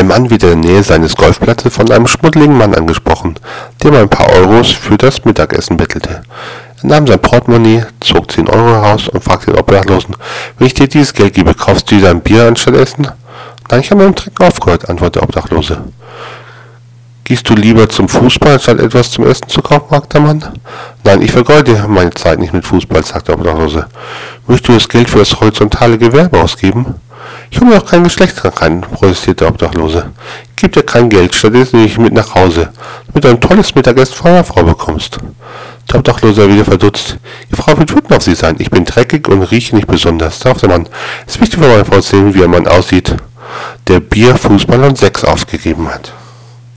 Ein Mann wird in der Nähe seines Golfplatzes von einem schmuddeligen Mann angesprochen, der ein paar Euros für das Mittagessen bettelte. Er nahm sein Portemonnaie, zog 10 Euro heraus und fragte den Obdachlosen, wenn ich dir dieses Geld gebe, kaufst du dir ein Bier anstatt Essen? Nein, ich habe mit dem aufgehört, antwortete der Obdachlose. Gehst du lieber zum Fußball, anstatt etwas zum Essen zu kaufen, fragte der Mann. Nein, ich vergeude meine Zeit nicht mit Fußball, sagte Obdachlose. Möchtest du das Geld für das horizontale Gewerbe ausgeben? Ich habe noch keine Geschlechtskrankheiten, protestierte der Obdachlose. Gib dir kein Geld, stattdessen nehme ich mit nach Hause, damit du ein tolles Mittagessen von meiner Frau bekommst. Der Obdachlose wieder verdutzt. Die Frau wird wütend auf sie sein. Ich bin dreckig und rieche nicht besonders, sagte der Mann. Es ist wichtig für meine Frau zu sehen, wie ein Mann aussieht, der Bier, Fußball und Sex aufgegeben hat.